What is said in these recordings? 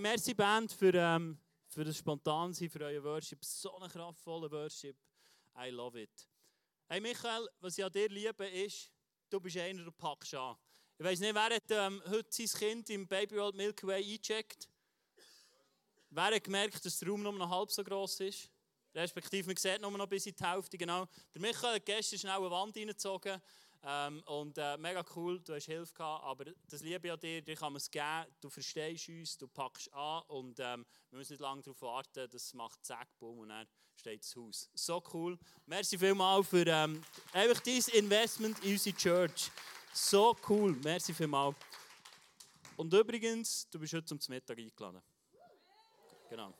Merci Band für, ähm, für das Spontansein, für euren Worship. So einen kraftvollen Worship. I love it. Hey Michael, was ich an dir liebe, ist, du bist einer, der packst an. Ich weiß nicht, wer hat ähm, heute sein Kind im Baby World Milky Way eingecheckt? Wer hat gemerkt, dass der Raum nur noch halb so groß ist? Respektive, man sieht nur noch bis in die Hälfte. Genau. Der Michael hat gestern schnell eine Wand reingezogen. Ähm, und äh, mega cool, du hast Hilfe gehabt, aber das liebe ich an dir, dir kann man es geben, du verstehst uns, du packst an und ähm, wir müssen nicht lange darauf warten, das macht zack, boom und dann steht das Haus. So cool. Merci vielmals für ähm, einfach dein Investment in unsere Church. So cool, merci vielmals. Und übrigens, du bist heute zum Mittag eingeladen. Genau.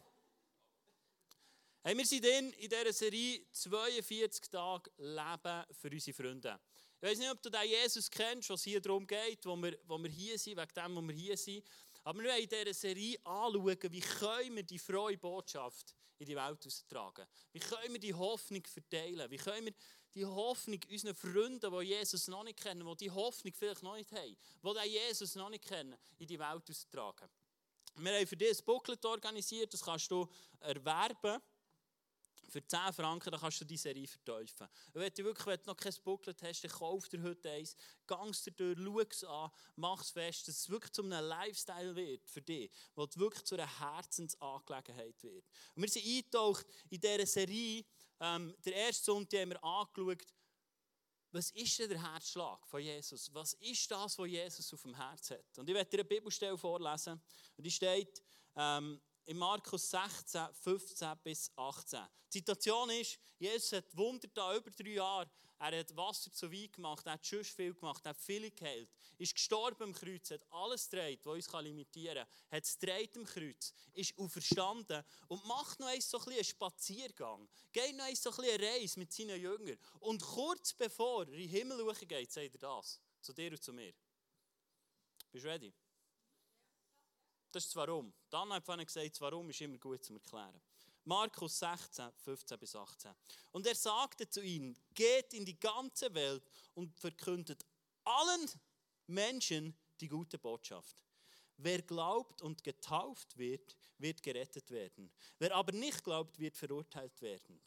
Hey, wir sind in, in dieser Serie 42 Tage Leben für unsere Freunde. Ich weiß nicht, ob du den Jesus kennst, was hier darum geht, wo wir, wo wir hier sind, wegen dem, wo wir hier sind. Aber wir wollen in dieser Serie anschauen, wie können wir die frohe Botschaft in die Welt austragen. Wie können wir die Hoffnung verteilen? Wie können wir die Hoffnung unseren Freunden, die Jesus noch nicht kennen, die die Hoffnung vielleicht noch nicht haben, die den Jesus noch nicht kennen, in die Welt austragen. Wir haben für dich ein Booklet organisiert, das kannst du erwerben. Für 10 Franken kannst du die Serie verteufeln. wenn du wirklich wenn du noch kein Booklet hast, dann kauf dir heute eins, gangst dir durch, schau es an, mach es fest, dass es wirklich zu einem Lifestyle wird für dich, wo es wirklich zu einer Herzensangelegenheit wird. Und wir sind eingetaucht in dieser Serie, ähm, der erste Sonntag haben wir angeschaut, was ist denn der Herzschlag von Jesus? Was ist das, was Jesus auf dem Herz hat? Und ich werde dir eine Bibelstelle vorlesen. Und die steht ähm, in Markus 16, 15 bis 18. Die Situation ist, Jesus hat Wunder da über drei Jahre. Er hat Wasser zu Wein gemacht, er hat schon viel gemacht, er hat viele geheilt. Ist gestorben am Kreuz, hat alles gedreht, was uns limitieren kann. Hat es gedreht am Kreuz, ist auferstanden und macht noch einmal so ein einen Spaziergang. Geht noch einmal so ein eine Reise mit seinen Jüngern. Und kurz bevor er in den Himmel geht, sagt er das. Zu dir und zu mir. Bist du ready? Das ist das Warum. Dann hat er gesagt, Warum ist immer gut zu erklären. Markus 16, 15 bis 18. Und er sagte zu ihnen, geht in die ganze Welt und verkündet allen Menschen die gute Botschaft. Wer glaubt und getauft wird, wird gerettet werden. Wer aber nicht glaubt, wird verurteilt werden.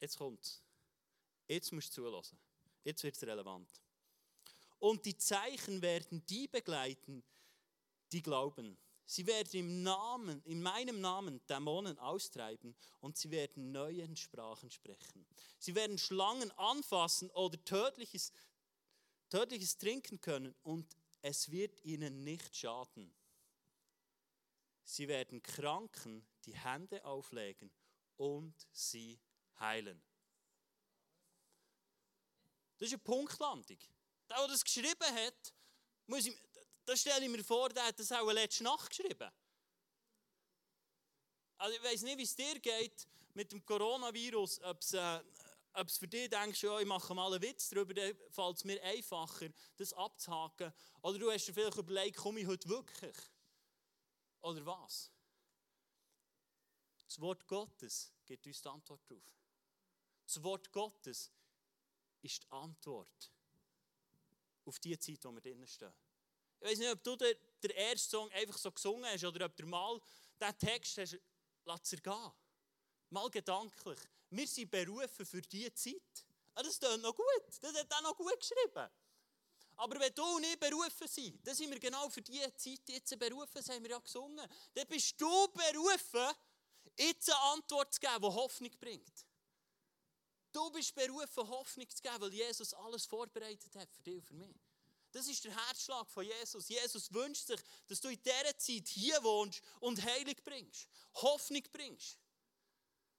Jetzt kommt's. Jetzt musst du zulassen. Jetzt wird es relevant. Und die Zeichen werden die begleiten, die glauben. Sie werden im Namen, in meinem Namen Dämonen austreiben und sie werden neuen Sprachen sprechen. Sie werden Schlangen anfassen oder tödliches, tödliches trinken können und es wird ihnen nicht schaden. Sie werden Kranken die Hände auflegen und sie heilen. Das ist eine Punktlandung. Der, der das geschrieben hat, muss ich, da stelle ich mir vor, der hat das auch letzte Nacht geschrieben. Also ich weiß nicht, wie es dir geht mit dem Coronavirus, ob es, äh, für dich denkst, ja, ich mache mal einen Witz darüber, dann fällt es mir einfacher, das abzuhaken. Oder du hast dir vielleicht überlegt, komme ich heute wirklich? Oder was? Das Wort Gottes gibt uns die Antwort darauf. Das Wort Gottes ist die Antwort auf die Zeit, wo wir drinnen stehen. Ich weiß nicht, ob du den, ersten Song einfach so gesungen hast oder ob du mal diesen Text hast, lass er gehen. Mal gedanklich. Wir sind berufen für diese Zeit. Ah, das klingt noch gut. Das hat er noch gut geschrieben. Aber wenn du und ich berufen sind, dann sind wir genau für diese Zeit jetzt berufen, das haben wir ja gesungen. Dann bist du berufen, jetzt eine Antwort zu geben, die Hoffnung bringt. Du bist berufen, Hoffnung zu geben, weil Jesus alles vorbereitet hat für dich und für mich. Das ist der Herzschlag von Jesus. Jesus wünscht sich, dass du in dieser Zeit hier wohnst und Heilung bringst, Hoffnung bringst.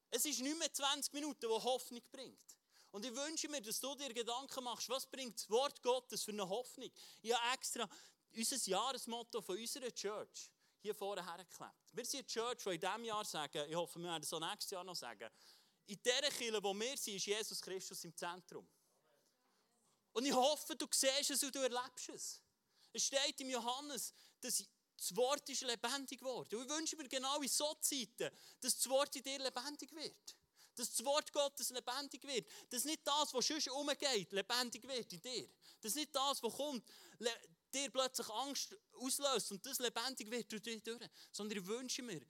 Es ist nicht mehr 20 Minuten, wo Hoffnung bringt. Und ich wünsche mir, dass du dir Gedanken machst, was bringt das Wort Gottes für eine Hoffnung? Ich habe extra unser Jahresmotto von unserer Church hier vorne hergeklebt. Wir sind eine Church, die in diesem Jahr sagen, ich hoffe, wir werden es auch nächstes Jahr noch sagen, in dieser Kirche, wo wir sind, ist Jesus Christus im Zentrum. Und ich hoffe, du siehst es und du erlebst es. Es steht im Johannes, dass das Wort ist lebendig geworden. Und ich wünsche mir genau in so Zeiten, dass das Wort in dir lebendig wird. Dass das Wort Gottes lebendig wird. Dass nicht das, was sonst umgeht, lebendig wird in dir. Dass nicht das, was kommt, dir plötzlich Angst auslöst und das lebendig wird durch dich durch. Sondern ich wünsche mir,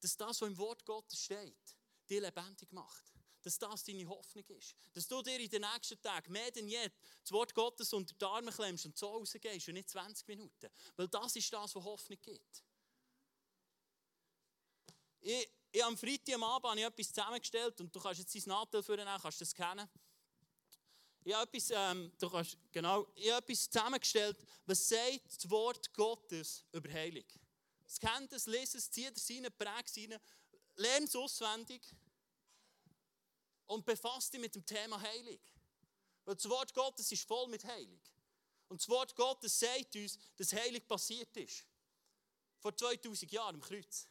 dass das, was im Wort Gottes steht, dich lebendig macht. Dass das deine Hoffnung ist. Dass du dir in den nächsten Tagen mehr denn je das Wort Gottes unter die Arme klemmst und so rausgehst und nicht 20 Minuten. Weil das ist das, was Hoffnung gibt. Ich, ich am Freitag am Abend habe ich etwas zusammengestellt und du kannst jetzt dein Nadel für kannst das kennen. Ich habe etwas, ähm, du kannst, genau, ich habe etwas zusammengestellt, was sagt das Wort Gottes über Heilung. Es kennt es, lese es, zieht es rein, prägt es rein, lerne es auswendig und befasst dich mit dem Thema Heilung. Weil das Wort Gottes ist voll mit Heilung. Und das Wort Gottes sagt uns, dass Heilung passiert ist. Vor 2000 Jahren im Kreuz.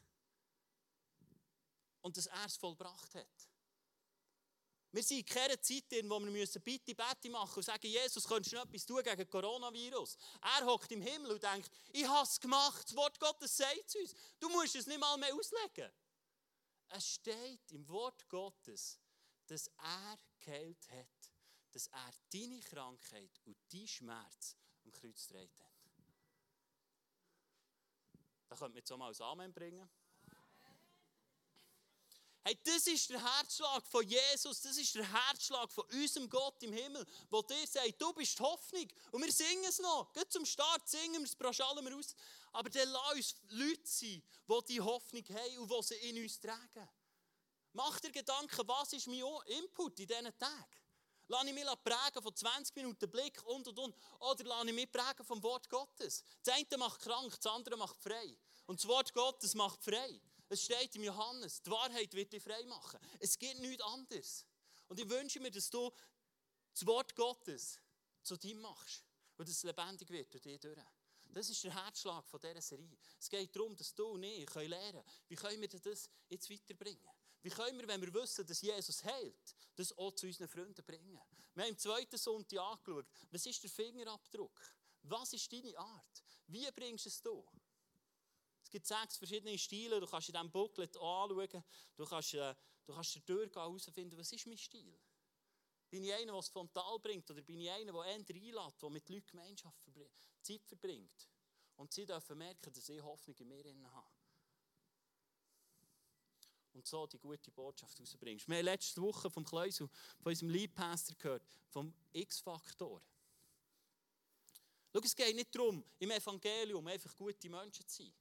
Und dass er es vollbracht hat. Wir sind in keiner Zeit, in wo wir müssen bitte Bette machen und sagen, Jesus, könntest du noch etwas tun gegen Coronavirus? Er hockt im Himmel und denkt, ich habe es gemacht, das Wort Gottes sagt es uns. Du musst es nicht mal mehr auslegen. Es steht im Wort Gottes, dass er geheilt hat, dass er deine Krankheit und deinen Schmerz am Kreuz getragen hat. Da könnte man jetzt auch mal ein Amen bringen. Hey, das ist der Herzschlag von Jesus, das ist der Herzschlag von unserem Gott im Himmel, wo dir sagt, du bist die Hoffnung. Und wir singen es noch. Geht zum Start singen wir es, praschallen wir aus. Aber dann lass uns Leute sein, die die Hoffnung haben und die sie in uns tragen. Mach dir Gedanken, was ist mein Input in diesen Tagen? Lass ich mich prägen von 20 Minuten Blick und und und. Oder lass ich mich prägen vom Wort Gottes. Das eine macht krank, das andere macht frei. Und das Wort Gottes macht frei. Es steht im Johannes, die Wahrheit wird dich frei machen. Es gibt nichts anderes. Und ich wünsche mir, dass du das Wort Gottes zu dir machst und es lebendig wird durch dich durch. Das ist der Herzschlag von dieser Serie. Es geht darum, dass du und ich lernen können, wie können wir das jetzt weiterbringen. Wie können wir, wenn wir wissen, dass Jesus heilt, das auch zu unseren Freunden bringen? Wir haben im zweiten Sonntag angeschaut, was ist der Fingerabdruck? Was ist deine Art? Wie bringst du es du? Es gibt sechs verschiedene Stile. Du kannst in diesem Booklet anschauen. Du kannst, äh, du kannst durchgehen herausfinden, was ist mein Stil? Bin ich einer, der es frontal bringt? Oder bin ich einer, der eher einlädt, der mit Leuten Gemeinschaft Zeit verbringt? Und sie dürfen merken, dass ich Hoffnung in mir habe. Und so die gute Botschaft rausbringst. Wir haben letzte Woche vom Kleusel, von unserem Leadpastor gehört, vom X-Faktor. Schau, es geht nicht darum, im Evangelium einfach gute Menschen zu sein.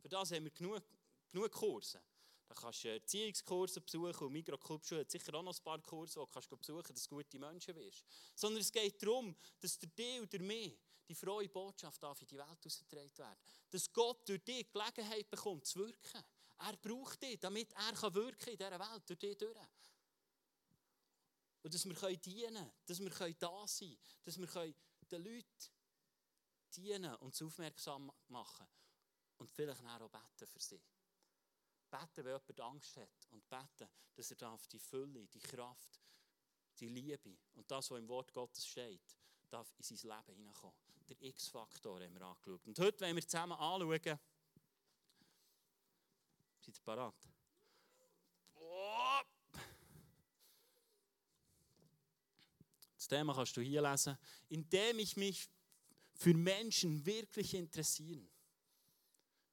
Für das haben wir genug, genug Kurse. Da kannst du Erziehungskurse besuchen und Mikroclubschule hat sicher auch noch ein paar Kurse, die kannst du besuchen, dass du gute Menschen wirst. Sondern es geht darum, dass der dir und der mir die frohe Botschaft auf in die Welt ausgetragen wird. Dass Gott durch dich Gelegenheit bekommt, zu wirken. Er braucht dich, damit er kann in dieser Welt, durch dich durch. Und dass wir dienen können, dass wir da sein können, dass wir den Leuten dienen und sie aufmerksam machen und vielleicht auch beten für sie. Beten, wenn jemand Angst hat und beten, dass er darf die Fülle, die Kraft, die Liebe und das, was im Wort Gottes steht, darf in sein Leben hineinkommen. Der X-Faktor haben wir angeschaut. Und heute wollen wir zusammen anschauen. Seid ihr parat? Das Thema kannst du hier lesen. Indem ich mich für Menschen wirklich interessiere.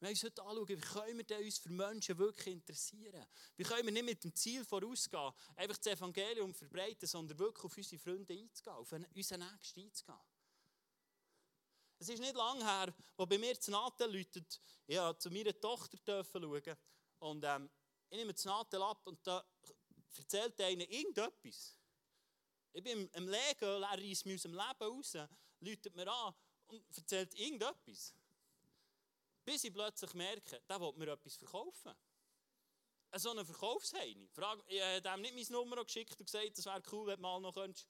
Wir uns heute anschauen, wie können wir uns für Menschen wirklich interessieren? Wie können wir nicht mit dem Ziel vorausgehen, einfach das Evangelium verbreiten, sondern wirklich auf unsere Freunde einzugehen, auf unseren Nächsten einzugehen? Es ist nicht lange her, wo bei mir zu Natel läutet, durfte zu meiner Tochter schauen und ähm, ich nehme zu Natel ab und da erzählt einer irgendetwas. Ich bin im Legen, er reißt mich aus dem Leben raus, läutet mir an und erzählt irgendetwas. Bis ich plötzlich merke, der will mir etwas verkaufen. So einen Verkaufsheini. Ich habe ihm nicht meine Nummer geschickt und gesagt, das wäre cool, wenn du mal noch könntest.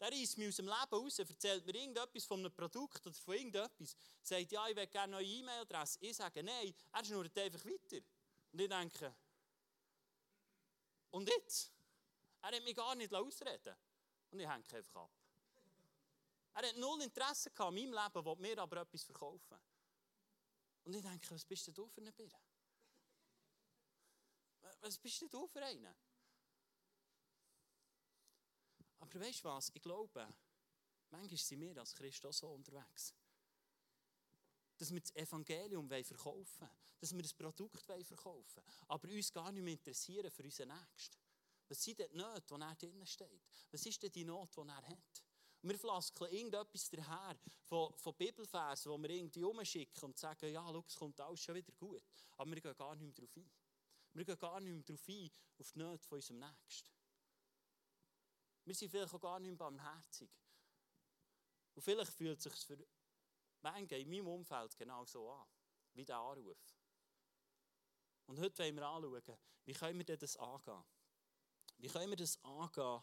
Der reißt mich aus dem Leben raus, erzählt mir irgendetwas von einem Produkt oder von irgendetwas. Sagt, ja, ich will gerne eine neue E-Mail-Adresse. Ich sage, nein, er schnurrt einfach weiter. Und ich denke, und jetzt? Er hat mich gar nicht ausreden Und ich hänge einfach ab. Er hat null Interesse an meinem Leben, will mir aber etwas verkaufen. Und ich denke, was bist denn du für eine Birne? Was bist denn du für eine? Aber weißt du was? Ich glaube, manchmal sind wir als Christen auch so unterwegs. Dass wir das Evangelium verkaufen wollen, dass wir das Produkt verkaufen wollen, aber uns gar nicht mehr interessieren für unseren Nächsten. Was sind denn die Nöte, die er drinnen steht? Was ist denn die Not, die er hat? Und wir flaskeln irgendetwas daher von, von Bibelversen, die wir irgendwie umschicken und sagen, ja, schau, es kommt alles schon wieder gut. Aber wir gehen gar nicht mehr darauf ein. Wir gehen gar nicht mehr darauf ein, auf die Nöte von unserem Nächsten. Wir sind vielleicht auch gar nicht mehr barmherzig. Und vielleicht fühlt es sich für manche in meinem Umfeld genau so an, wie der Anruf. Und heute wollen wir anschauen, wie können wir das angehen? Wie können wir das angehen,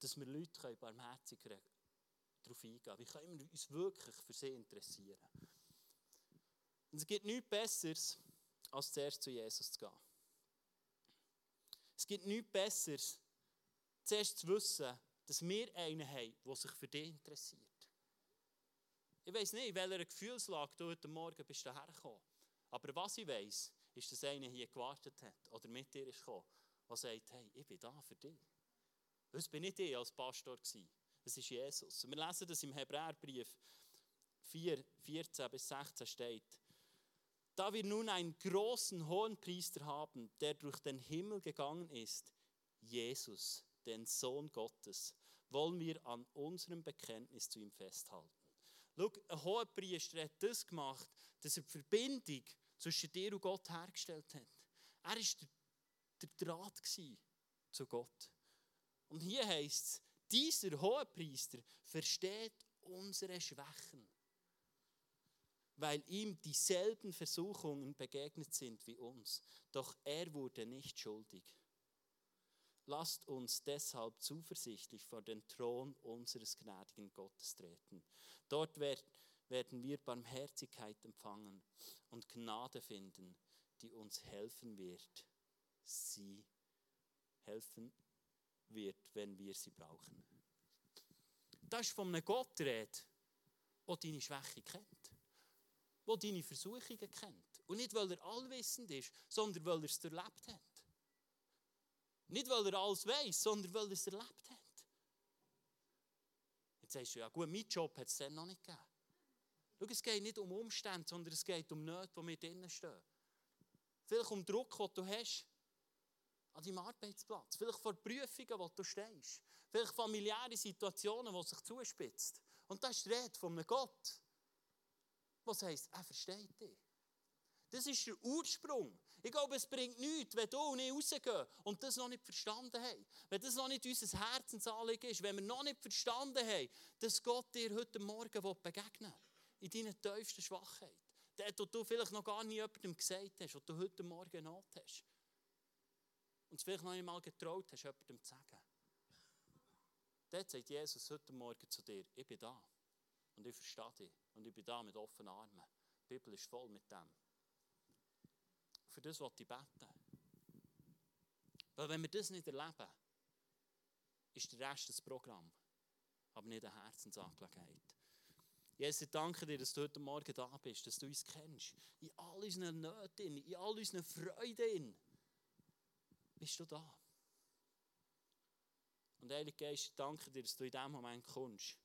dass wir Leute barmherzig darauf eingehen können? Wie können wir uns wirklich für sie interessieren? Und es gibt nichts Besseres, als zuerst zu Jesus zu gehen. Es gibt nichts Besseres, zuerst zu wissen, dass wir einen haben, der sich für dich interessiert. Ich weiß nicht, in welcher Gefühlslage du heute Morgen bist hergekommen. Aber was ich weiß, ist, dass einer hier gewartet hat oder mit dir ist gekommen, der sagt, hey, ich bin da für dich. Das bin nicht ich als Pastor gewesen. Das ist Jesus. Und wir lesen das im Hebräerbrief 4, 14 bis 16 steht. Da wir nun einen großen hohen Priester haben, der durch den Himmel gegangen ist, Jesus, den Sohn Gottes, wollen wir an unserem Bekenntnis zu ihm festhalten. Schau, ein hoher Priester hat das gemacht, dass er die Verbindung zwischen dir und Gott hergestellt hat. Er war der, der Draht zu Gott. Und hier heißt es, dieser hohe Priester versteht unsere Schwächen, weil ihm dieselben Versuchungen begegnet sind wie uns. Doch er wurde nicht schuldig. Lasst uns deshalb zuversichtlich vor den Thron unseres gnädigen Gottes treten. Dort werden wir Barmherzigkeit empfangen und Gnade finden, die uns helfen wird, sie helfen wird, wenn wir sie brauchen. Das ist von einem Gott redet, der deine Schwäche kennt, der deine Versuchungen kennt. Und nicht, weil er allwissend ist, sondern weil er es erlebt hat. Nicht, weil er alles weiß, sondern weil er es erlebt hat. Jetzt sagst du, ja gut, mein Job hat es dann noch nicht gegeben. Schau, es geht nicht um Umstände, sondern es geht um Nöte, die wir drinnen stehen. Vielleicht um Druck, den du hast an deinem Arbeitsplatz. Vielleicht vor Prüfungen, wo du stehst. Vielleicht familiäre Situationen, die sich zuspitzen. Und das ist die Rede von einem Gott. Was heisst, er versteht dich. Das ist der Ursprung. Ich glaube, es bringt nichts, wenn du und ich rausgehen und das noch nicht verstanden haben. Wenn das noch nicht unser Herzensanliegen ist, wenn wir noch nicht verstanden haben, dass Gott dir heute Morgen begegnen will, in deiner tiefsten Schwachheit. Der, den du vielleicht noch gar nie jemandem gesagt hast, und du heute Morgen Not hast. Und es vielleicht noch einmal getraut hast, jemandem zu sagen. Dort sagt Jesus heute Morgen zu dir, ich bin da. Und ich verstehe dich. Und ich bin da mit offenen Armen. Die Bibel ist voll mit dem für das wollte ich beten. Weil wenn wir das nicht erleben, ist der Rest das Programm, aber nicht eine Herzensangelegenheit. Jesus, ich danke dir, dass du heute Morgen da bist, dass du uns kennst. In all unseren Nöten, in all unseren Freuden bist du da. Und Heilige Geist, ich danke dir, dass du in diesem Moment kommst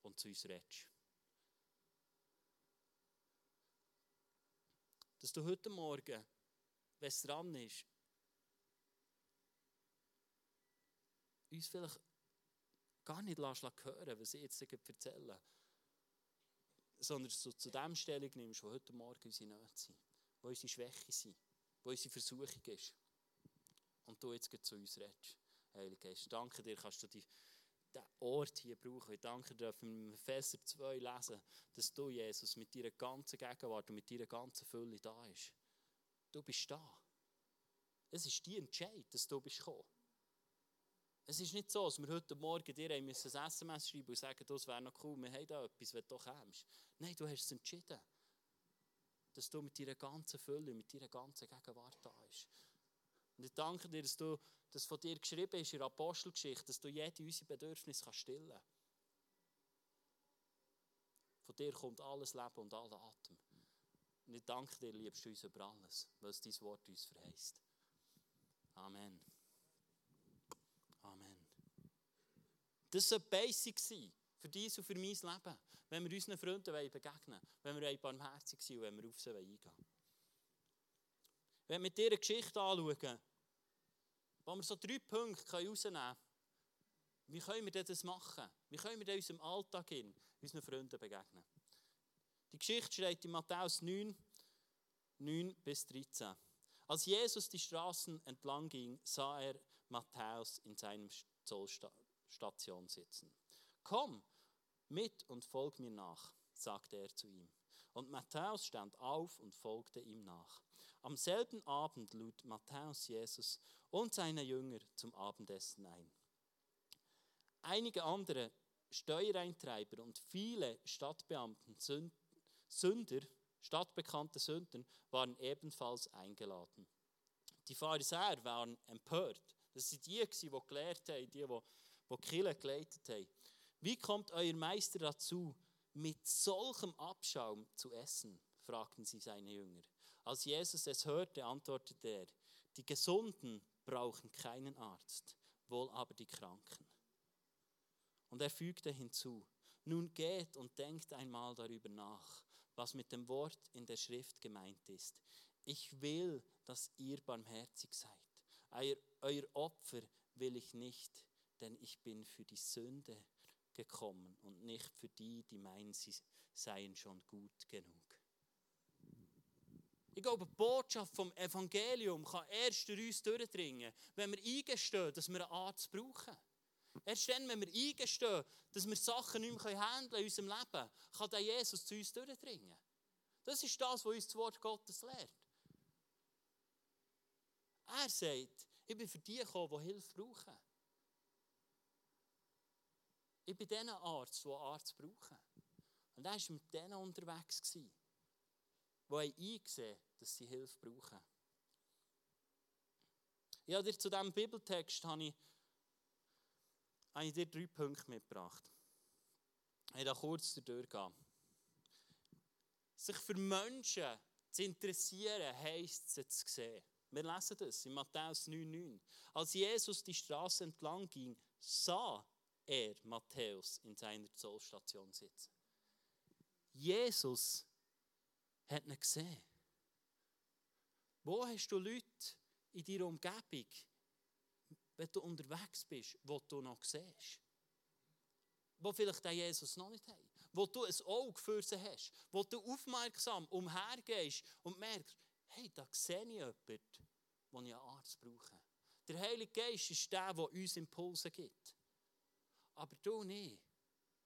und zu uns redest. Dass du heute Morgen, wenn es dran ist, uns vielleicht gar nicht hören was ich jetzt erzähle, sondern dass du zu dem Stellung nimmst, wo heute Morgen unsere Nöte sind, wo unsere Schwäche sind, wo unsere Versuchung ist. Und du jetzt zu uns redest. Heilige Geist, danke dir, kannst du die diesen Ort hier brauchen. Ich danke dir, dürfen wir im Epheser 2 lesen, dass du, Jesus, mit deiner ganzen Gegenwart und mit deiner ganzen Fülle da bist. Du bist da. Es ist die Entscheid, dass du bist gekommen. Es ist nicht so, dass wir heute Morgen dir ein SMS schreiben und sagen, das wäre noch cool, wir haben da etwas, wenn du kommst. Nein, du hast es entschieden, dass du mit deiner ganzen Fülle, mit deiner ganzen Gegenwart da bist. Und ich danke dir, dass du das von dir geschrieben ist in der Apostelgeschichte, dass du jede unsere Bedürfnisse stillen kannst. Von dir kommt alles Leben und aller Atem. Und ich danke dir, liebst du uns über alles, was dein Wort uns verheißt. Amen. Amen. Das soll basic sein Für dies und für mein Leben. Wenn wir unseren Freunden begegnen wollen, wenn wir barmherzig sein und wenn wir auf sie eingehen wollen. Wenn wir mit dieser Geschichte anschauen, wo wir so drei Punkte herausnehmen können, wie können wir das machen? Wie können wir in unserem Alltag in unseren Freunden begegnen? Die Geschichte steht in Matthäus 9, 9 bis 13. Als Jesus die Straßen entlang ging, sah er Matthäus in seinem Zollstation sitzen. Komm mit und folg mir nach, sagte er zu ihm. Und Matthäus stand auf und folgte ihm nach. Am selben Abend lud Matthäus Jesus und seine Jünger zum Abendessen ein. Einige andere Steuereintreiber und viele Stadtbeamten, Sünder, stadtbekannte Sünder, waren ebenfalls eingeladen. Die Pharisäer waren empört. Das waren die, die gelehrt haben, die, die die Kirche geleitet haben. Wie kommt euer Meister dazu, mit solchem Abschaum zu essen? fragten sie seine Jünger. Als Jesus es hörte, antwortete er, die Gesunden brauchen keinen Arzt, wohl aber die Kranken. Und er fügte hinzu, nun geht und denkt einmal darüber nach, was mit dem Wort in der Schrift gemeint ist. Ich will, dass ihr barmherzig seid. Euer, euer Opfer will ich nicht, denn ich bin für die Sünde gekommen und nicht für die, die meinen, sie seien schon gut genug. Ich glaube, die Botschaft vom Evangelium kann erst durch uns durchdringen, wenn wir eingestehen, dass wir einen Arzt brauchen. Erst dann, wenn wir eingestehen, dass wir Sachen nicht mehr handeln in unserem Leben, kann der Jesus zu uns durchdringen. Das ist das, was uns das Wort Gottes lehrt. Er sagt, ich bin für die gekommen, die Hilfe brauchen. Ich bin diesen Arzt, der Arzt brauchen. Und er war mit denen unterwegs, die eingesehen dass sie Hilfe brauchen. Ja, dir zu diesem Bibeltext habe ich, habe ich dir drei Punkte mitgebracht. Ich da kurz durchgehen. Sich für Menschen zu interessieren, heisst sie zu sehen. Wir lesen das in Matthäus 9,9. Als Jesus die Straße entlang ging, sah er Matthäus in seiner Zollstation sitzen. Jesus hat ihn gesehen. Wo hast du Leute in deiner Umgebung, wenn du unterwegs bist, wo du noch siehst? Wo vielleicht den Jesus noch nicht haben. Wo du ein Auge für sie hast. Wo du aufmerksam umhergehst und merkst, hey, da sehe ich jemanden, wo ich einen Arzt brauche. Der Heilige Geist ist der, der uns Impulse gibt. Aber du nicht.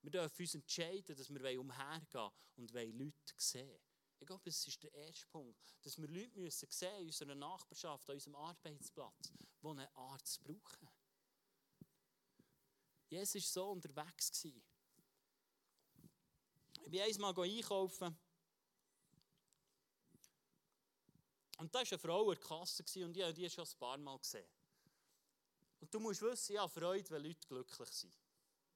Wir dürfen uns entscheiden, dass wir umhergehen und Leute sehen Ich glaube, das ist der erste Punkt. Dass wir Leute müssen sehen in unserer Nachbarschaft, an unserem Arbeitsplatz, die einen Arzt brauchen. Jesus war so unterwegs. Ich bin einmal einkaufen. Und da war eine Frau in der Kasse und ich habe die schon ein paar Mal gesehen. Und du musst wissen, ich habe Freude, wenn Leute glücklich sind.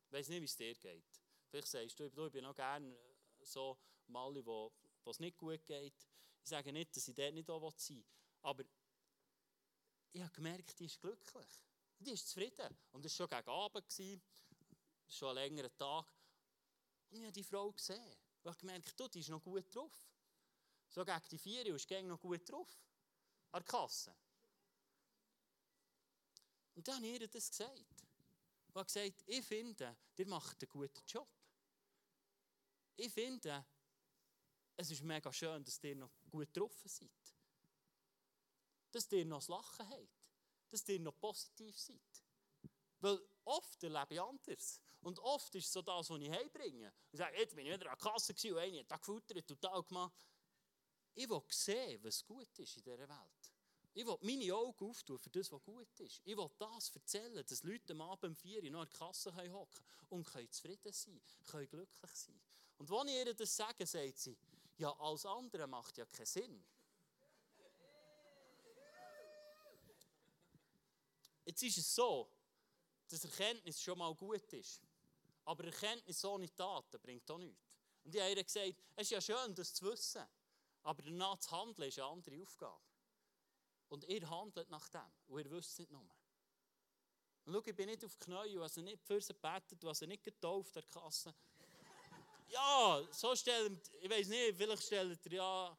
Ich weiß nicht, wie es dir geht. Vielleicht sagst du, ich bin noch gerne so Mali, wo, wo es nicht gut geht. Ich sage nicht, dass ich dort nicht auch sein will. Aber ich habe gemerkt, die ist glücklich. Die ist zufrieden. Und es war schon gegen Abend, schon ein längerer Tag. Und ich habe die Frau gesehen. Ich habe gemerkt, du, die ist noch gut drauf. So gegen die vier ist sie noch gut drauf. An der Kasse. Und dann habe ich ihr das gesagt und hat gesagt, ich finde, ihr macht einen guten Job. Ich finde, es ist mega schön, dass ihr noch gut getroffen seid. Dass ihr noch das Lachen habt. Dass ihr noch positiv seid. Weil oft erlebe ich anders. Und oft ist es so das, was ich heimbringe. Ich sage, jetzt bin ich wieder an der Kasse und einer hat das gefuttert, total gemacht. Ich will sehen, was gut ist in dieser Welt. Ich will meine Augen auftun für das, was gut ist. Ich will das erzählen, dass Leute am Abend um 4 Uhr noch in der Kasse hocken können und können zufrieden sein, können glücklich sein. Und wenn ich ihr das sage, sagt sie, ja, alles andere macht ja keinen Sinn. Jetzt ist es so, dass Erkenntnis schon mal gut ist. Aber Erkenntnis ohne Taten bringt auch nichts. Und ich habe ihr gesagt, es ist ja schön, das zu wissen. Aber danach zu handeln ist eine andere Aufgabe. Und ihr handelt nach dem. Und ihr wisst es nicht nur. Und schau, ich bin nicht auf die Knie, hast nicht für sie gebetet, hast nicht getauft der Kasse. Ja, so stellen, ich weiß nicht, vielleicht stellt ihr ja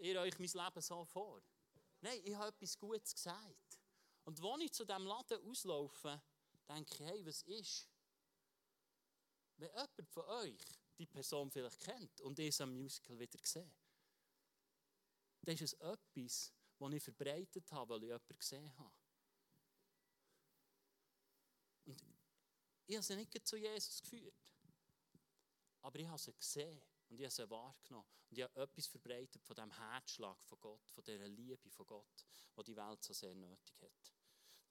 ihr euch mein Leben so vor. Nein, ich habe etwas Gutes gesagt. Und als ich zu diesem Laden auslaufe, denke ich, hey, was ist? Wenn jemand von euch die Person vielleicht kennt und ich am Musical wieder sehe, dann ist es etwas, das ich verbreitet habe, weil ich jemanden gesehen habe. Und ich habe sie nicht zu Jesus geführt. Aber ich habe sie gesehen und ich habe sie wahrgenommen. Und ich habe etwas verbreitet von dem Herzschlag von Gott, von dieser Liebe von Gott, die die Welt so sehr nötig hat.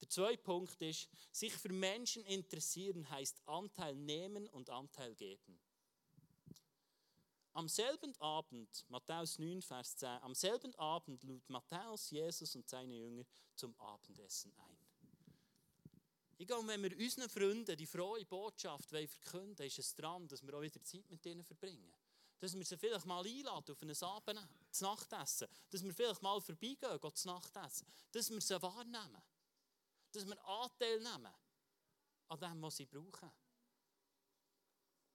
Der zweite Punkt ist, sich für Menschen interessieren heißt Anteil nehmen und Anteil geben. Am selben Abend, Matthäus 9, Vers 10, am selben Abend lud Matthäus Jesus und seine Jünger zum Abendessen ein. Ich glaube, wenn wir unseren Freunden die frohe Botschaft verkünden wollen, ist es dran, dass wir auch wieder Zeit mit ihnen verbringen. Dass wir sie vielleicht mal einladen auf ein Abend, das Nachtessen. Dass wir vielleicht mal vorbeigehen, gehen das Nachtessen. Dass wir sie wahrnehmen. Dass wir Anteil nehmen an dem, was sie brauchen.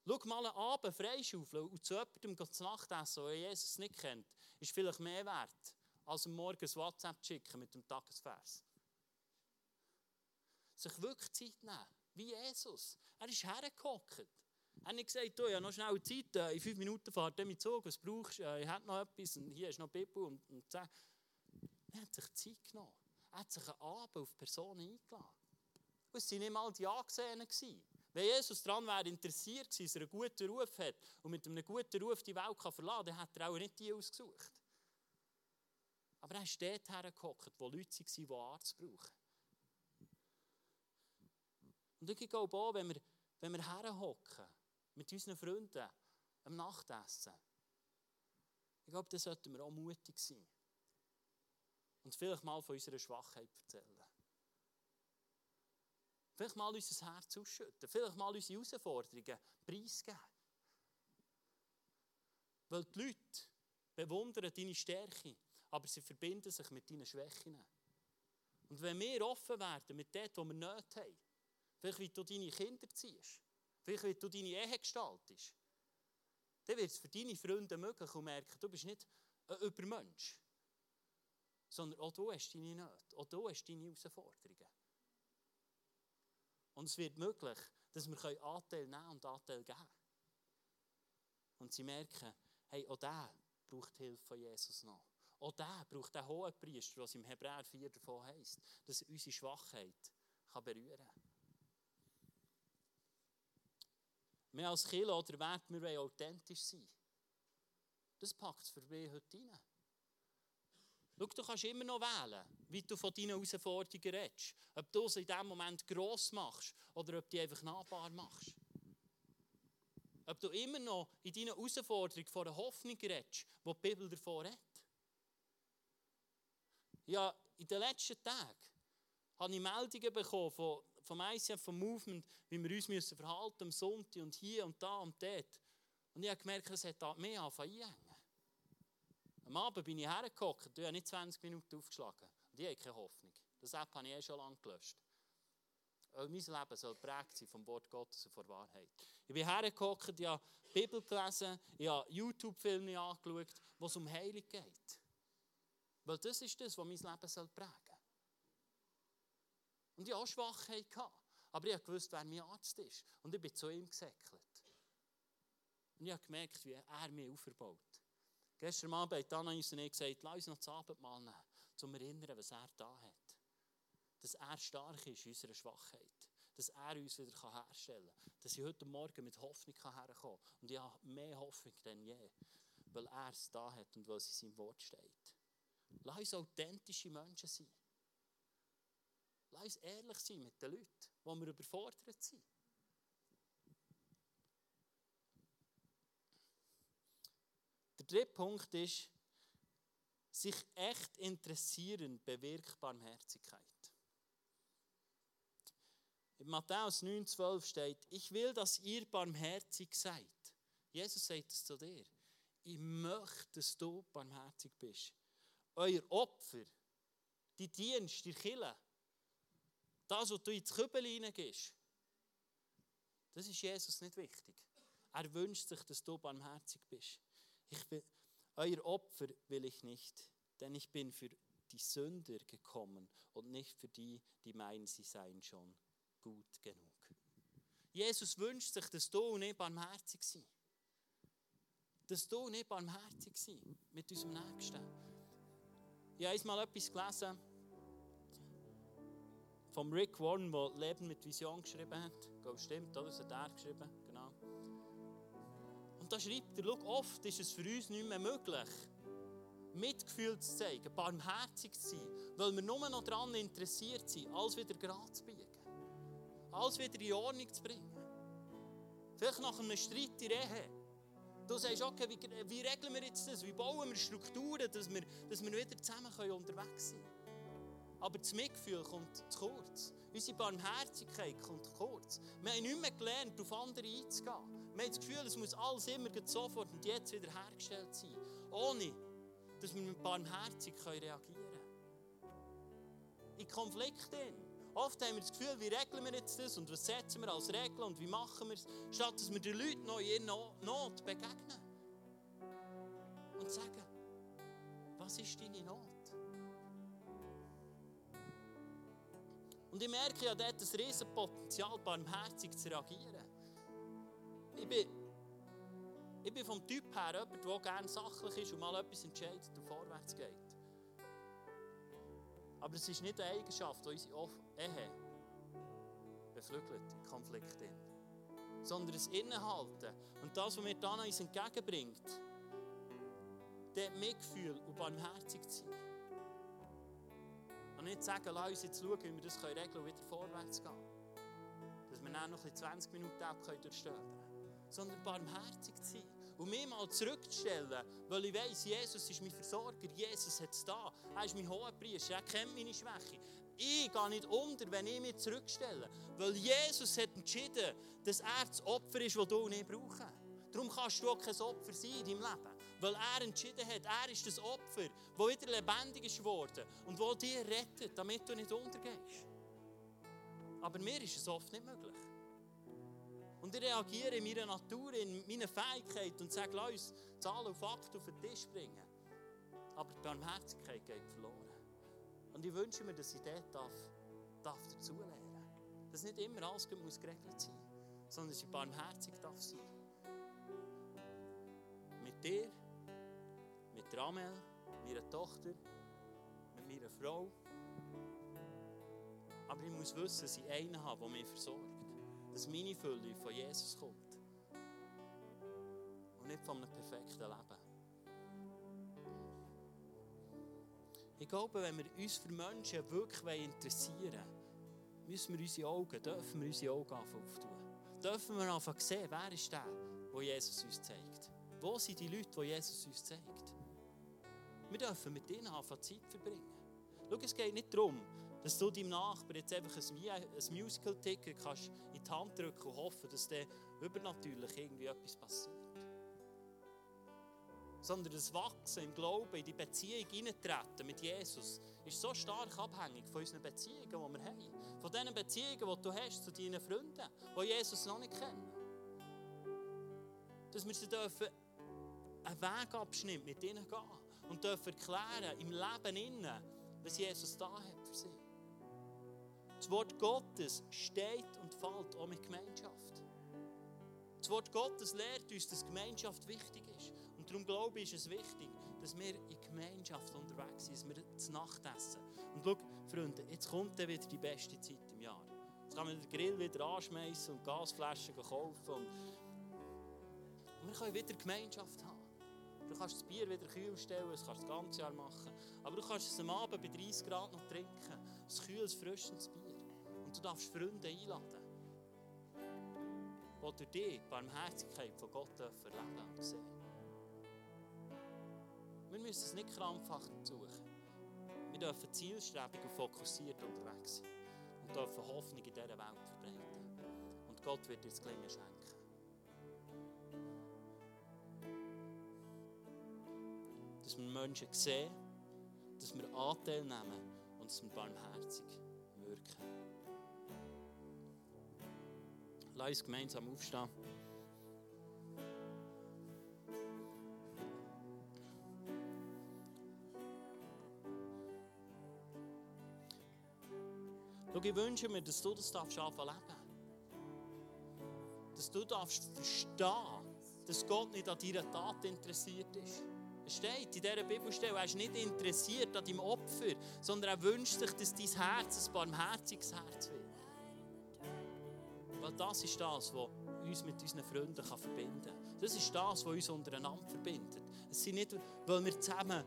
Schau mal einen Abend freischaufeln und zu jemandem zu Nachtessen, der Jesus nicht kennt, ist vielleicht mehr wert, als am Morgen ein WhatsApp zu schicken mit dem Tagesvers sich wirklich Zeit nehmen. Wie Jesus. Er ist hergehockt. Er hat nicht gesagt, du, ich habe noch schnell Zeit, äh, in fünf Minuten fahrt mit Zug, was brauchst du, äh, ich habe noch etwas und hier ist noch Bibel und, und Er hat sich Zeit genommen. Er hat sich einen Abend auf Personen eingeladen. Es waren nicht mal die Angesehenen. Wenn Jesus daran wäre interessiert gewesen, dass er einen guten Ruf hat und mit einem guten Ruf die Welt kann verlassen kann, dann hätte er auch nicht die ausgesucht. Aber er ist dort hergehockt, wo Leute waren, die Arzt brauchen. Und ich glaube auch, wenn wir, wenn wir herhocken mit unseren Freunden am Nachtessen, ich glaube, dann sollten wir auch mutig sein. Und vielleicht mal von unserer Schwachheit erzählen. Vielleicht mal unser Herz ausschütten. Vielleicht mal unsere Herausforderungen preisgeben. Weil die Leute bewundern deine Stärke, aber sie verbinden sich mit deinen Schwächen. Und wenn wir offen werden mit dem, was wir nicht haben, vielleicht wie du deine Kinder ziehst, vielleicht wie du deine Ehe gestaltest, dann wird es für deine Freunde möglich und merken, du bist nicht ein Übermensch, sondern auch du hast deine Nöte, auch du hast deine Herausforderungen. Und es wird möglich, dass wir Anteil nehmen und Anteil geben Und sie merken, hey, auch der braucht Hilfe von Jesus noch. Auch der braucht den hohen Priester, was im Hebräer 4 davon heißt, dass er unsere Schwachheit kann berühren kann. Wir als Kilo oder Wert, wir wollen authentisch sein. Das packt es für mich heute rein. Schau, du kannst immer noch wählen, wie du von deinen Herausforderungen redest. Ob du sie in diesem Moment gross machst oder ob du einfach nahbar machst. Ob du immer noch in deinen Herausforderungen von einer Hoffnung redest, die die Bibel davor hat. Ja, in den letzten Tagen habe ich Meldungen bekommen von vom ICF, vom Movement, wie wir uns müssen verhalten am Sonntag und hier und da und dort. Und ich habe gemerkt, es hat da mehr angefangen Am Abend bin ich hergekommen, ich habe nicht 20 Minuten aufgeschlagen. Und ich habe keine Hoffnung. Das App habe ich eh schon lange gelöscht. Weil mein Leben soll prägt sein vom Wort Gottes und von Wahrheit. Ich bin hergekommen, ich habe die Bibel gelesen, ich habe YouTube-Filme angeschaut, wo es um Heilung geht. Weil das ist das, was mein Leben soll prägen. Und ich hatte auch Schwachheit. Aber ich wusste, wer mein Arzt ist. Und ich bin zu ihm gesäckelt. Und ich habe gemerkt, wie er mich aufbaut. Gestern Abend hat Anna uns und gesagt, lass uns noch das Abendmahl nehmen, um zu erinnern, was er da hat. Dass er stark ist in unserer Schwachheit. Dass er uns wieder herstellen kann. Dass ich heute Morgen mit Hoffnung herkommen kann. Und ich habe mehr Hoffnung denn je. Weil er es da hat und weil es in seinem Wort steht. Lass uns authentische Menschen sein. Lass uns ehrlich sein mit den Leuten, die wir überfordert sind. Der dritte Punkt ist, sich echt interessieren bewirkt Barmherzigkeit. In Matthäus 9,12 steht, ich will, dass ihr barmherzig seid. Jesus sagt es zu dir. Ich möchte, dass du barmherzig bist. Euer Opfer, die Dienst, die Kille, Das, was du ins Kübel hineingehst, das ist Jesus nicht wichtig. Er wünscht sich, dass du barmherzig bist. Ich will, euer Opfer will ich nicht, denn ich bin für die Sünder gekommen und nicht für die, die meinen, sie seien schon gut genug. Jesus wünscht sich, dass du und ich barmherzig sind. Dass du und ich barmherzig sind mit unserem Nächsten. Ich habe einmal etwas gelesen von Rick Warren, der Leben mit Vision geschrieben hat. Glaube, stimmt, oder? Das hat er geschrieben, genau. Und da schreibt er, oft ist es für uns nicht mehr möglich, Mitgefühl zu zeigen, barmherzig zu sein, weil wir nur noch daran interessiert sind, alles wieder gerade zu biegen. Alles wieder in Ordnung zu bringen. Vielleicht nach einem Streit in Ehe. Du sagst, okay, wie, wie regeln wir jetzt das? Wie bauen wir Strukturen, dass wir, dass wir wieder zusammen unterwegs sein können? Aber das Mitgefühl kommt zu kurz. Unsere Barmherzigkeit kommt zu kurz. Wir haben nicht mehr gelernt, auf andere einzugehen. Wir haben das Gefühl, es muss alles immer sofort und jetzt wieder hergestellt sein. Ohne, dass wir mit Barmherzigkeit reagieren können. In Konflikten. Oft haben wir das Gefühl, wie regeln wir jetzt das und was setzen wir als Regel und wie machen wir es, statt dass wir den Leuten noch in ihrer Not begegnen. Und sagen, was ist deine Not? Und ich merke ja dort ein riesen Potenzial, barmherzig zu reagieren. Ich bin, ich bin vom Typ her jemand, der gerne sachlich ist und mal etwas entscheidet und vorwärts geht. Aber es ist nicht eine Eigenschaft, die unsere Ehe beflügelt, in Konflikten. Sondern das Innehalten und das, was mir dann uns entgegenbringt, dort Mitgefühl und barmherzig zu sein. Und nicht sagen, lass uns jetzt schauen, wie wir das regeln können und wieder vorwärts gehen. Dass wir dann noch ein 20 Minuten auch durchstöbern können. Sondern barmherzig zu sein. Und mich mal zurückzustellen, weil ich weiss, Jesus ist mein Versorger, Jesus hat es da. Er ist mein Hohepriester, er kennt meine Schwäche. Ich gehe nicht unter, wenn ich mich zurückstelle. Weil Jesus hat entschieden, dass er das Opfer ist, das du und ich brauchen. Darum kannst du auch kein Opfer sein in deinem Leben. Weil er entschieden hat, er ist das Opfer, das wieder lebendig ist geworden und das dich rettet, damit du nicht untergehst. Aber mir ist es oft nicht möglich. Und ich reagiere in meiner Natur, in meiner Fähigkeit und sage, lass uns Zahlen und Fakten auf den Tisch bringen. Aber die Barmherzigkeit geht verloren. Und ich wünsche mir, dass ich dort darf, darf dazulernen darf. Dass nicht immer alles muss geregelt sein muss, sondern dass ich barmherzig darf sein. Mit dir mit Ramel, meiner Tochter, mit meiner Frau. Aber ich muss wissen, dass ich einen habe, der mich versorgt. Dass meine Fülle von Jesus kommt. Und nicht von einem perfekten Leben. Ich glaube, wenn wir uns für Menschen wirklich interessieren wollen, müssen wir unsere Augen, dürfen wir unsere Augen auftun. Dürfen wir einfach sehen, wer ist der, der Jesus uns zeigt. Wo sind die Leute, die Jesus uns zeigt? Wir dürfen mit ihnen anfangen, Zeit verbringen. Schau, es geht nicht darum, dass du deinem Nachbarn jetzt einfach ein Musical-Ticket in die Hand drücken und hoffen, dass dann übernatürlich irgendwie etwas passiert. Sondern das Wachsen im Glauben, in die Beziehung hineintreten mit Jesus, ist so stark abhängig von unseren Beziehungen, die wir haben. Von den Beziehungen, die du hast zu deinen Freunden, die Jesus noch nicht kennen. Dass wir sie dürfen einen Weg abschnitt mit ihnen gehen und dürfen erklären im Leben innen, was Jesus da hat für sie. Das Wort Gottes steht und fällt auch mit Gemeinschaft. Das Wort Gottes lehrt uns, dass Gemeinschaft wichtig ist. Und darum glaube ich, ist es wichtig, dass wir in Gemeinschaft unterwegs sind, dass wir zu Nacht essen. Und schau, Freunde, jetzt kommt dann wieder die beste Zeit im Jahr. Jetzt kann man den Grill wieder anschmeißen und Gasflaschen kaufen. Und, wir können wieder Gemeinschaft haben. Du kannst das Bier wieder kühl stellen, das kannst du das ganze Jahr machen. Aber du kannst es am Abend bei 30 Grad noch trinken. Ein kühles, frisches Bier. Und du darfst Freunde einladen, die durch die Barmherzigkeit von Gott erleben und sehen. Wir müssen es nicht krampfhaft suchen. Wir dürfen zielstrebig und fokussiert unterwegs sein. Und dürfen Hoffnung in dieser Welt verbreiten. Und Gott wird dir das Gelingen schenken. Dass wir Menschen sehen, dass wir Anteil nehmen und dass wir barmherzig wirken. Lass uns gemeinsam aufstehen. Schau, ich wünsche mir, dass du das darfst anfangen leben. Dass du darfst verstehen, dass Gott nicht an deiner Tat interessiert ist. Steht in dieser Bibelstelle, er ist nicht interessiert an deinem Opfer, sondern er wünscht sich, dass dein Herz ein barmherziges Herz wird. Weil das ist das, was uns mit unseren Freunden verbinden kann. Das ist das, was uns untereinander verbindet. Es sind nicht, weil wir zusammen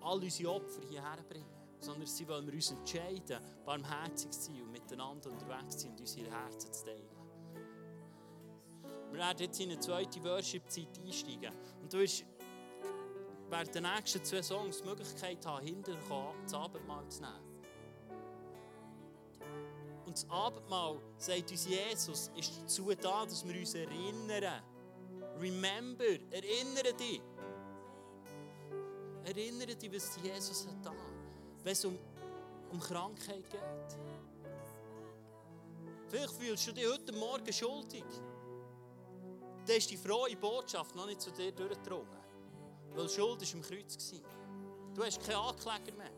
all unsere Opfer hierher bringen, sondern sind, weil wir uns entscheiden, barmherzig zu sein und miteinander unterwegs zu sein und unsere Herzen zu teilen. Wir werden jetzt in eine zweite Worship-Zeit einsteigen. Und du wirst während der nächsten zwei Songs die Möglichkeit haben, hinterher das Abendmahl zu nehmen. Und das Abendmahl, sagt uns Jesus, ist dazu da, dass wir uns erinnern. Remember, erinnere dich. Erinnere dich, was Jesus hat da, wenn es um, um Krankheit geht. Vielleicht fühlst du dich heute Morgen schuldig. Dann ist die frohe Botschaft noch nicht zu dir durchgedrungen. Weil Schuld war im Kreuz. Du hast keinen Ankläger mehr.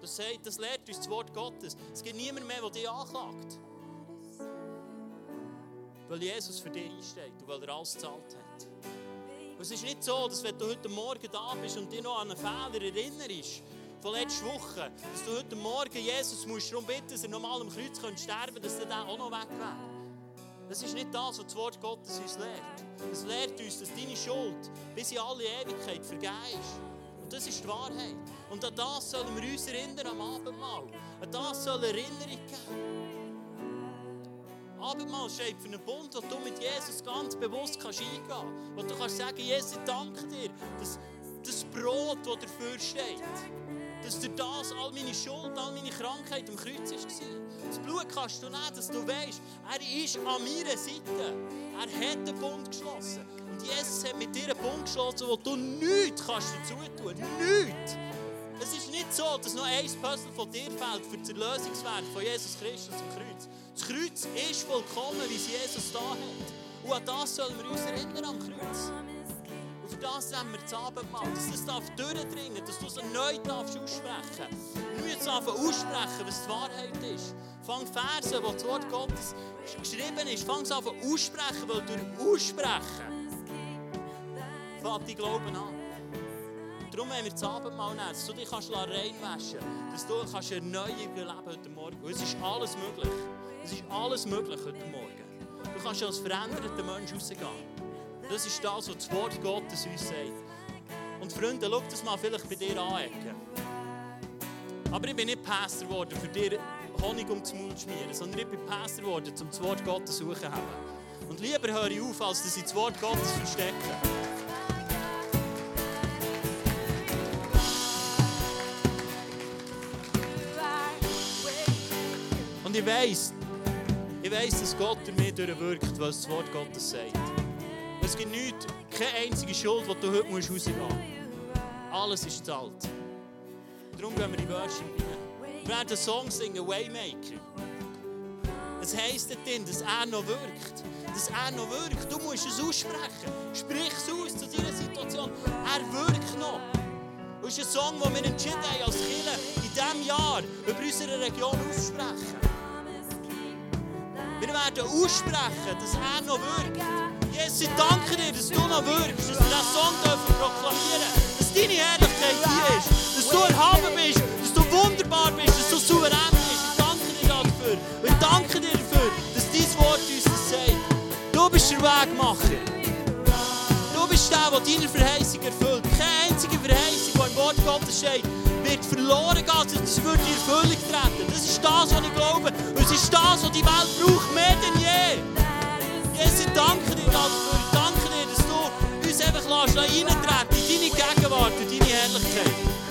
Das, sagt, das lehrt uns das Wort Gottes. Es gibt niemand mehr, der dich anklagt. Weil Jesus für dich einsteht und weil er alles gezahlt hat. Und es ist nicht so, dass wenn du heute Morgen da bist und dich noch an einen Fehler erinnerst, von letzter Woche, dass du heute Morgen Jesus musst darum bitten, dass er nochmal am Kreuz sterben könnte, dass er dann auch noch weg wäre. Das ist nicht das, was das Wort Gottes uns lehrt. Es lehrt uns, dass deine Schuld bis in alle Ewigkeit vergeben. Und das ist die Wahrheit. Und an das sollen wir uns erinnern am Abendmahl. An das soll Erinnerung geben. Abendmahl steht für einen Bund, wo du mit Jesus ganz bewusst kannst eingehen kannst. Wo du kannst sagen, Jesus, danke dir, dass das Brot, das dafür steht, dass durch das all meine Schuld, all meine Krankheit am Kreuz war. Das Blut kannst du nehmen, dass du weißt, er ist an meiner Seite. Er hat den Bund geschlossen. Und Jesus hat mit dir einen Bund geschlossen, wo du nichts kannst dazu tun. Nichts. Es ist nicht so, dass noch ein Puzzle von dir fehlt für das Erlösungswerk von Jesus Christus am Kreuz. Das Kreuz ist vollkommen, wie es Jesus da hat. Und an das sollen wir uns erinnern am Kreuz für das nehmen wir das Abendmahl. Dass das darf durchdringen dass du es neu darfst aussprechen Wir müssen einfach aussprechen, was die Wahrheit ist. Fang Verse, wo das Wort Gottes geschrieben ist, fang es an aussprechen, weil durch Aussprechen fängt die Glauben an. Darum haben wir das Abendmahl nehmen, dass du dich kannst reinwaschen kannst, dass du kannst Erneuerung leben heute Morgen. Und es ist alles möglich. Es ist alles möglich heute Morgen. Du kannst als veränderter Mensch rausgehen. Das ist das, was das Wort Gottes uns sagt. Und Freunde, schau das mal vielleicht bei dir anecken. Aber ich bin nicht Pastor geworden, für dir Honig um den Mund zu schmieren, sondern ich bin Pastor geworden, um das Wort Gottes zu suchen. Und lieber höre ich auf, als dass ich das Wort Gottes verstecke. Und ich weiß, ich weiß, dass Gott durch mich durchwirkt, was das Wort Gottes sagt. Es gibt nichts, keine einzige Schuld, die du heute rausgehen musst. Alles ist zahlt. Darum gehen wir in Worship rein. Wir werden einen Song singen, Waymaker. Es heisst dort, dass er noch wirkt. Dass er noch wirkt. Du musst es aussprechen. Sprich es aus zu deiner Situation. Er wirkt noch. Das ist ein Song, den wir entschieden haben als Kirche in diesem Jahr über unsere Region aussprechen. Wir werden aussprechen, dass er noch wirkt. Jesus, ich danke dir, dass du noch wirkst, dass wir diesen Song dürfen proklamieren dass deine Herrlichkeit hier ist, dass du erhaben bist, dass du wunderbar bist, dass du souverän bist. Ich danke dir dafür. Ich danke dir dafür, dass dein Wort uns das sagt. Du bist der Wegmacher. Du bist der, der deine Verheißung erfüllt. Keine einzige Verheißung, die im Wort Gottes steht, wird verloren gehen, es wird in Erfüllung treten. Das ist das, was ich glaube. Und es ist das, was die Welt braucht, mehr denn je. Jesus, ich danke dir dafür. Ich danke dir, dass du uns einfach reintreten lässt in deine Gegenwart und deine Herrlichkeit.